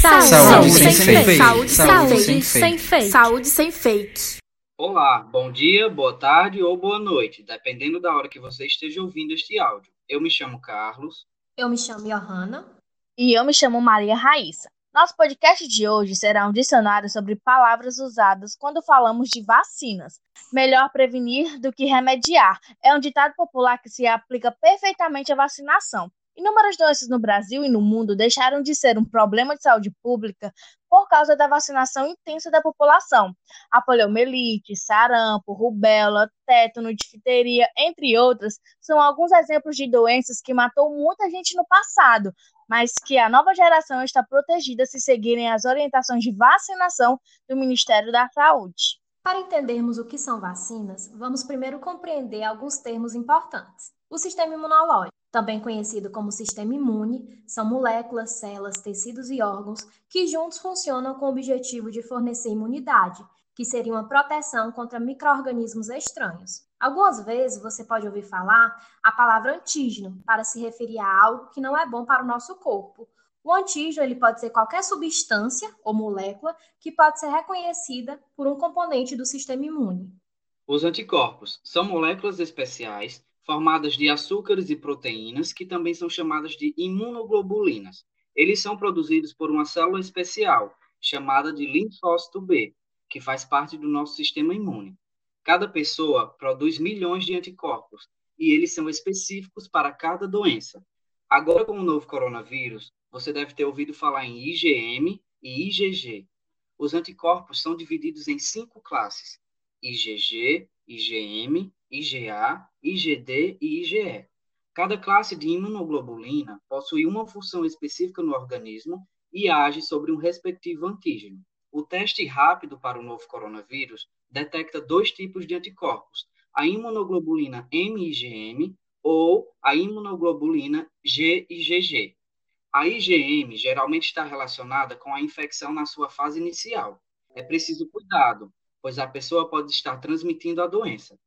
Saúde, saúde sem, sem fake. Saúde, saúde sem, sem fake. Saúde sem fake. Olá, bom dia, boa tarde ou boa noite, dependendo da hora que você esteja ouvindo este áudio. Eu me chamo Carlos. Eu me chamo Johanna. E eu me chamo Maria Raíssa. Nosso podcast de hoje será um dicionário sobre palavras usadas quando falamos de vacinas. Melhor prevenir do que remediar é um ditado popular que se aplica perfeitamente à vacinação. Inúmeras doenças no Brasil e no mundo deixaram de ser um problema de saúde pública por causa da vacinação intensa da população. A poliomielite, sarampo, rubéola, tétano, difteria, entre outras, são alguns exemplos de doenças que matou muita gente no passado, mas que a nova geração está protegida se seguirem as orientações de vacinação do Ministério da Saúde. Para entendermos o que são vacinas, vamos primeiro compreender alguns termos importantes. O sistema imunológico, também conhecido como sistema imune, são moléculas, células, tecidos e órgãos que juntos funcionam com o objetivo de fornecer imunidade, que seria uma proteção contra micro-organismos estranhos. Algumas vezes você pode ouvir falar a palavra antígeno para se referir a algo que não é bom para o nosso corpo. O antígeno ele pode ser qualquer substância ou molécula que pode ser reconhecida por um componente do sistema imune. Os anticorpos são moléculas especiais formadas de açúcares e proteínas que também são chamadas de imunoglobulinas. Eles são produzidos por uma célula especial chamada de linfócito B, que faz parte do nosso sistema imune. Cada pessoa produz milhões de anticorpos e eles são específicos para cada doença. Agora, com o novo coronavírus, você deve ter ouvido falar em IgM e IgG. Os anticorpos são divididos em cinco classes: IgG, IgM, IgA, IgD e IgE. Cada classe de imunoglobulina possui uma função específica no organismo e age sobre um respectivo antígeno. O teste rápido para o novo coronavírus detecta dois tipos de anticorpos, a imunoglobulina M-IgM ou a imunoglobulina G-IgG. A IgM geralmente está relacionada com a infecção na sua fase inicial. É preciso cuidado, pois a pessoa pode estar transmitindo a doença.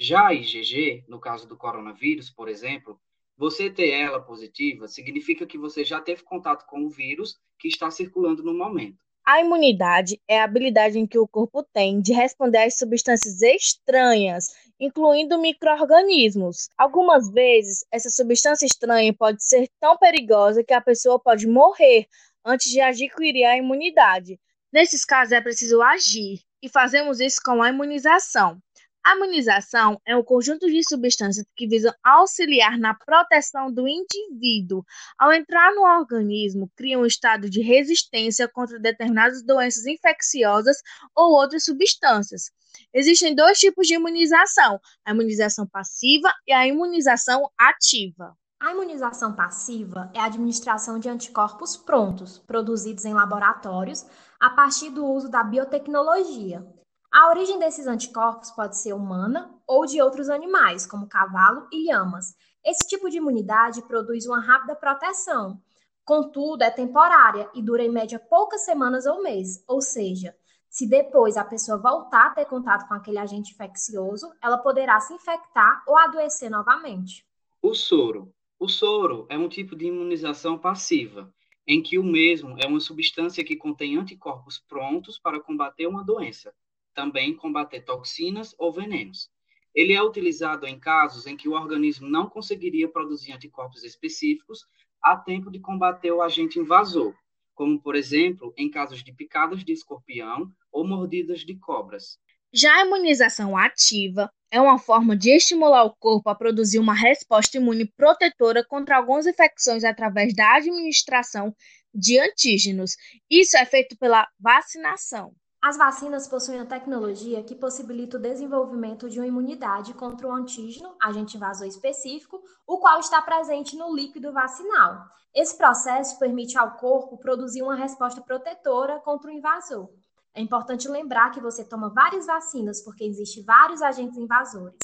Já a IgG, no caso do coronavírus, por exemplo, você ter ela positiva significa que você já teve contato com o vírus que está circulando no momento. A imunidade é a habilidade em que o corpo tem de responder às substâncias estranhas, incluindo microorganismos. Algumas vezes, essa substância estranha pode ser tão perigosa que a pessoa pode morrer antes de adquirir a imunidade. Nesses casos, é preciso agir, e fazemos isso com a imunização. A imunização é um conjunto de substâncias que visam auxiliar na proteção do indivíduo. Ao entrar no organismo, cria um estado de resistência contra determinadas doenças infecciosas ou outras substâncias. Existem dois tipos de imunização: a imunização passiva e a imunização ativa. A imunização passiva é a administração de anticorpos prontos, produzidos em laboratórios a partir do uso da biotecnologia. A origem desses anticorpos pode ser humana ou de outros animais, como cavalo e lhamas. Esse tipo de imunidade produz uma rápida proteção, contudo, é temporária e dura em média poucas semanas ou meses, ou seja, se depois a pessoa voltar a ter contato com aquele agente infeccioso, ela poderá se infectar ou adoecer novamente. O soro. O soro é um tipo de imunização passiva, em que o mesmo é uma substância que contém anticorpos prontos para combater uma doença, também combater toxinas ou venenos. Ele é utilizado em casos em que o organismo não conseguiria produzir anticorpos específicos a tempo de combater o agente invasor, como, por exemplo, em casos de picadas de escorpião ou mordidas de cobras. Já a imunização ativa é uma forma de estimular o corpo a produzir uma resposta imune protetora contra algumas infecções através da administração de antígenos. Isso é feito pela vacinação. As vacinas possuem a tecnologia que possibilita o desenvolvimento de uma imunidade contra o antígeno, agente invasor específico, o qual está presente no líquido vacinal. Esse processo permite ao corpo produzir uma resposta protetora contra o invasor. É importante lembrar que você toma várias vacinas porque existem vários agentes invasores.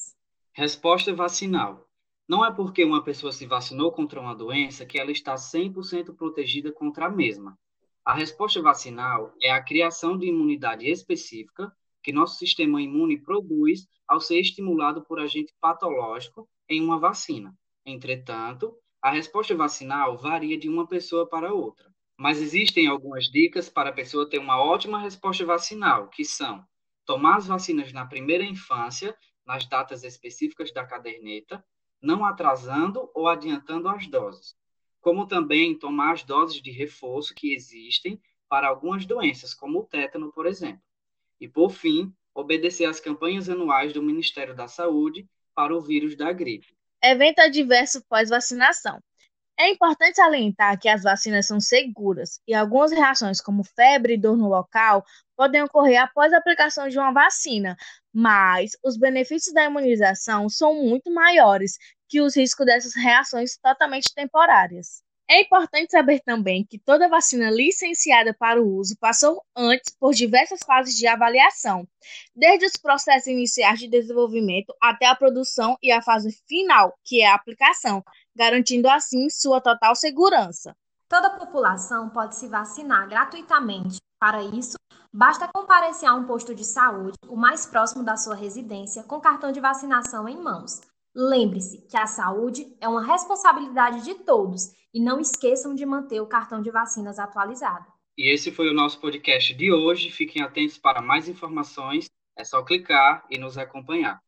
Resposta vacinal. Não é porque uma pessoa se vacinou contra uma doença que ela está 100% protegida contra a mesma. A resposta vacinal é a criação de imunidade específica que nosso sistema imune produz ao ser estimulado por agente patológico em uma vacina. Entretanto, a resposta vacinal varia de uma pessoa para outra. Mas existem algumas dicas para a pessoa ter uma ótima resposta vacinal, que são tomar as vacinas na primeira infância, nas datas específicas da caderneta, não atrasando ou adiantando as doses, como também tomar as doses de reforço que existem para algumas doenças, como o tétano, por exemplo. E, por fim, obedecer às campanhas anuais do Ministério da Saúde para o vírus da gripe. Evento adverso pós-vacinação. É importante salientar que as vacinas são seguras e algumas reações, como febre e dor no local, podem ocorrer após a aplicação de uma vacina, mas os benefícios da imunização são muito maiores que os riscos dessas reações totalmente temporárias. É importante saber também que toda vacina licenciada para o uso passou antes por diversas fases de avaliação, desde os processos iniciais de desenvolvimento até a produção e a fase final, que é a aplicação, garantindo assim sua total segurança. Toda a população pode se vacinar gratuitamente. Para isso, basta comparecer a um posto de saúde o mais próximo da sua residência com cartão de vacinação em mãos. Lembre-se que a saúde é uma responsabilidade de todos e não esqueçam de manter o cartão de vacinas atualizado. E esse foi o nosso podcast de hoje. Fiquem atentos para mais informações. É só clicar e nos acompanhar.